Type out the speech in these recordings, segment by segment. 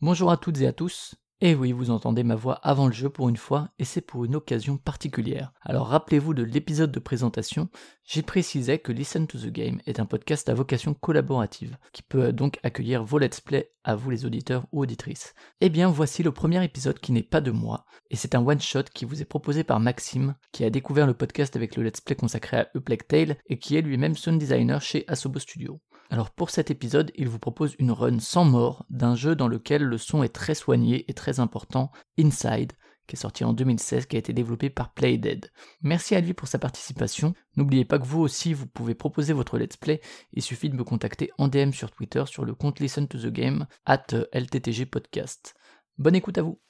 Bonjour à toutes et à tous. Et oui, vous entendez ma voix avant le jeu pour une fois, et c'est pour une occasion particulière. Alors rappelez-vous de l'épisode de présentation, j'ai précisé que Listen to the Game est un podcast à vocation collaborative, qui peut donc accueillir vos let's play à vous les auditeurs ou auditrices. Eh bien voici le premier épisode qui n'est pas de moi, et c'est un one-shot qui vous est proposé par Maxime, qui a découvert le podcast avec le let's play consacré à A Tale, et qui est lui-même sound designer chez Asobo Studio. Alors pour cet épisode, il vous propose une run sans mort d'un jeu dans lequel le son est très soigné et très important, Inside, qui est sorti en 2016, qui a été développé par Playdead. Merci à lui pour sa participation. N'oubliez pas que vous aussi, vous pouvez proposer votre let's play. Il suffit de me contacter en DM sur Twitter sur le compte Listen to the Game at LTTG Podcast. Bonne écoute à vous.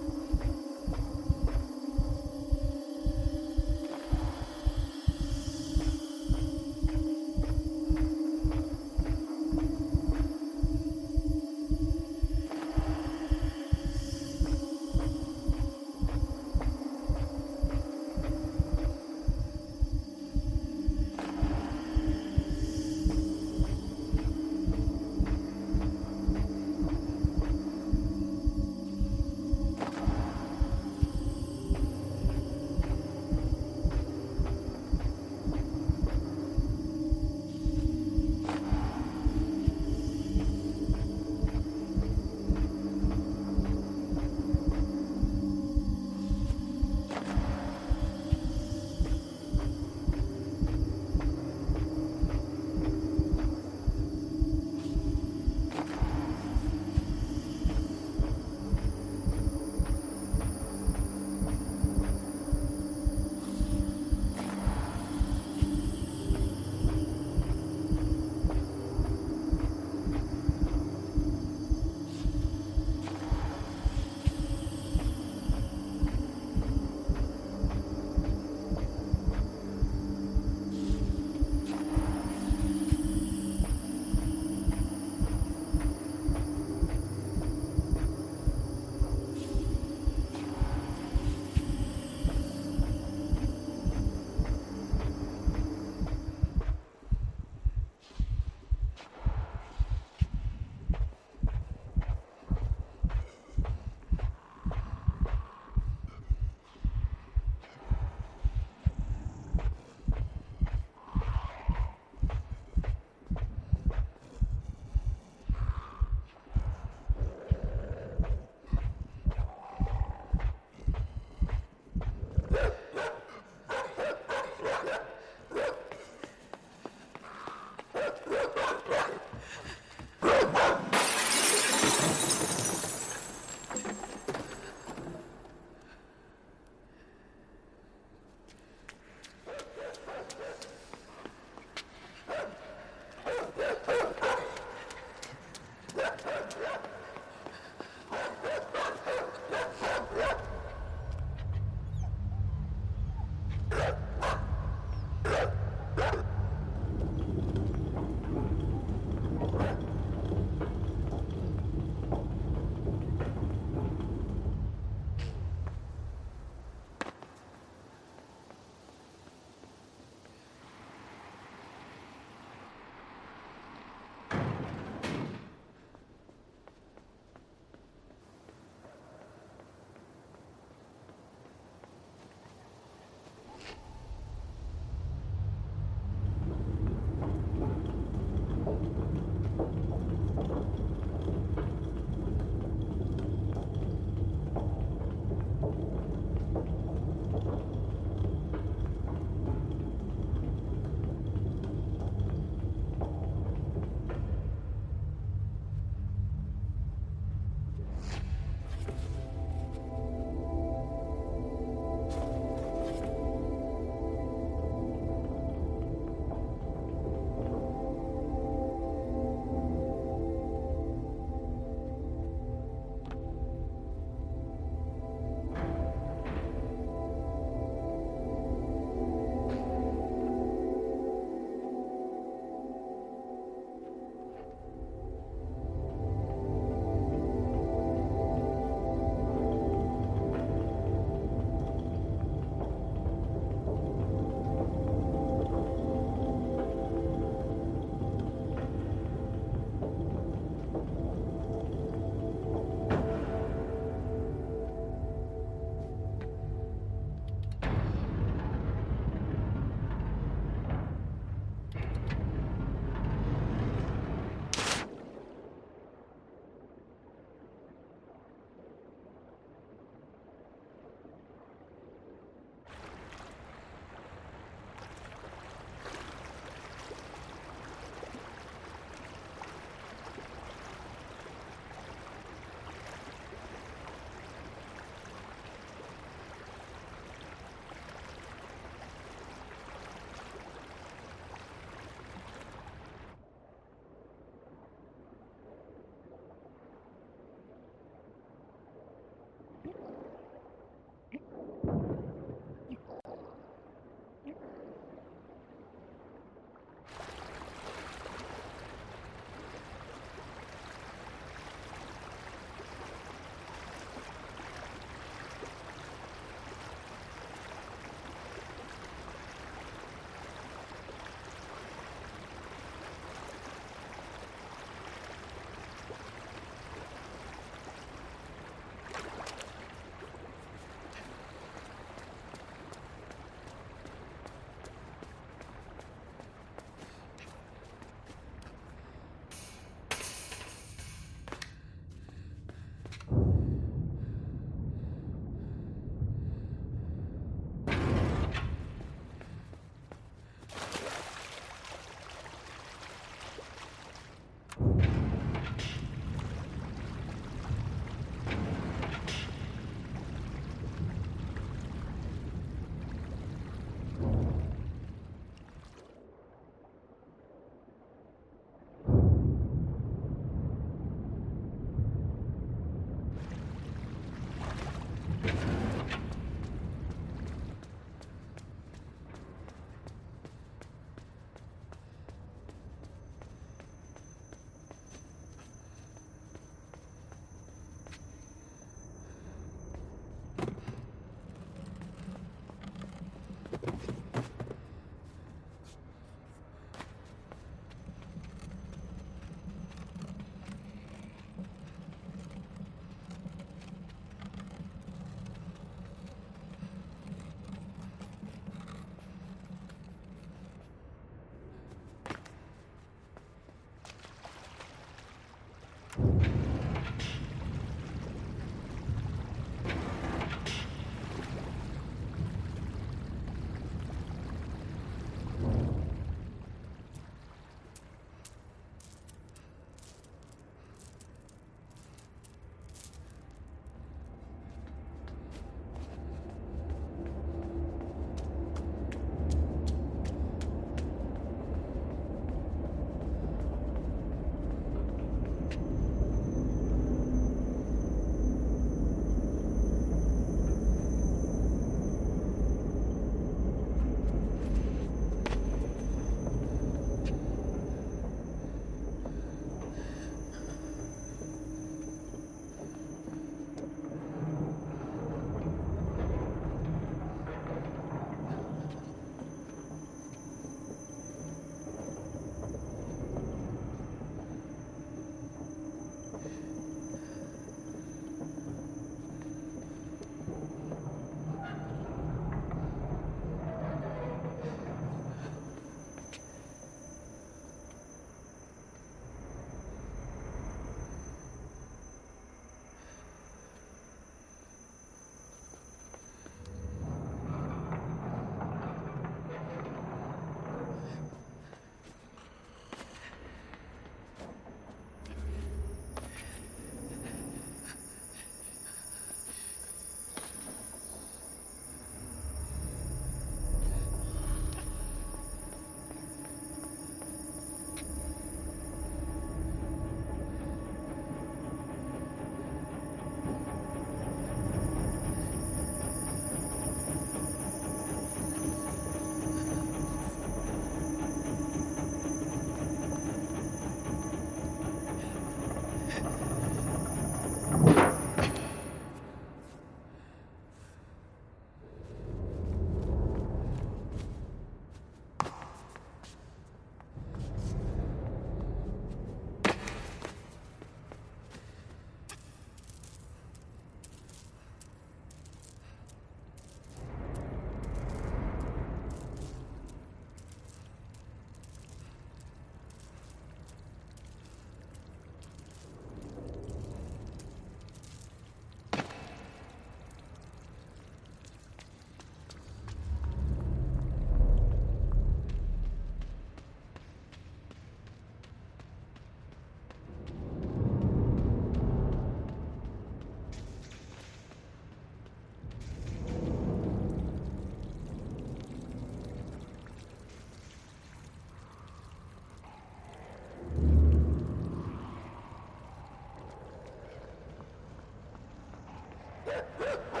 Ha ha ha!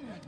Yeah.